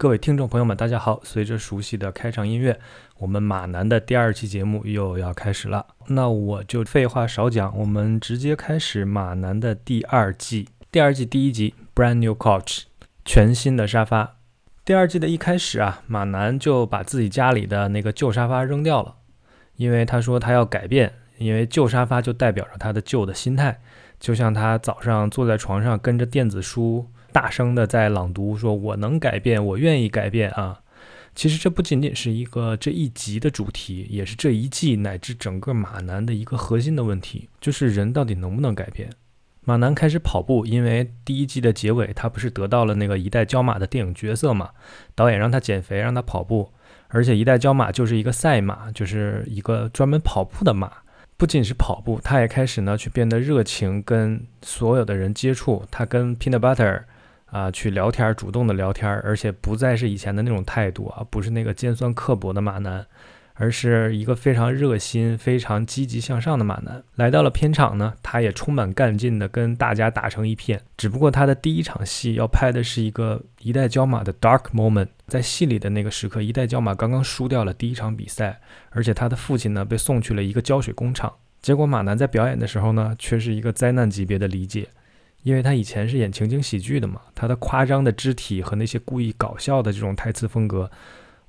各位听众朋友们，大家好！随着熟悉的开场音乐，我们马南的第二期节目又要开始了。那我就废话少讲，我们直接开始马南的第二季。第二季第一集，Brand New Couch，全新的沙发。第二季的一开始啊，马南就把自己家里的那个旧沙发扔掉了，因为他说他要改变，因为旧沙发就代表着他的旧的心态，就像他早上坐在床上跟着电子书。大声的在朗读，说我能改变，我愿意改变啊！其实这不仅仅是一个这一集的主题，也是这一季乃至整个马南的一个核心的问题，就是人到底能不能改变？马南开始跑步，因为第一季的结尾，他不是得到了那个一代焦马的电影角色嘛？导演让他减肥，让他跑步，而且一代焦马就是一个赛马，就是一个专门跑步的马。不仅是跑步，他也开始呢去变得热情，跟所有的人接触。他跟 Peanut Butter。啊，去聊天，主动的聊天，而且不再是以前的那种态度啊，不是那个尖酸刻薄的马男，而是一个非常热心、非常积极向上的马男。来到了片场呢，他也充满干劲的跟大家打成一片。只不过他的第一场戏要拍的是一个一代焦马的 dark moment，在戏里的那个时刻，一代焦马刚刚输掉了第一场比赛，而且他的父亲呢被送去了一个胶水工厂。结果马男在表演的时候呢，却是一个灾难级别的理解。因为他以前是演情景喜剧的嘛，他的夸张的肢体和那些故意搞笑的这种台词风格，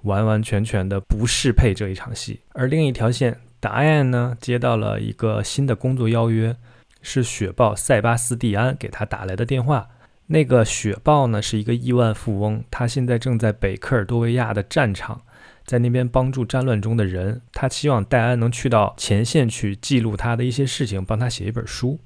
完完全全的不适配这一场戏。而另一条线，达安呢接到了一个新的工作邀约，是雪豹塞巴斯蒂安给他打来的电话。那个雪豹呢是一个亿万富翁，他现在正在北科尔多维亚的战场，在那边帮助战乱中的人。他希望戴安能去到前线去记录他的一些事情，帮他写一本书。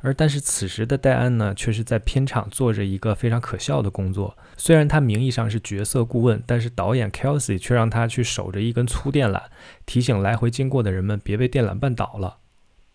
而但是此时的戴安呢，却是在片场做着一个非常可笑的工作。虽然他名义上是角色顾问，但是导演 Kelsey 却让他去守着一根粗电缆，提醒来回经过的人们别被电缆绊倒了。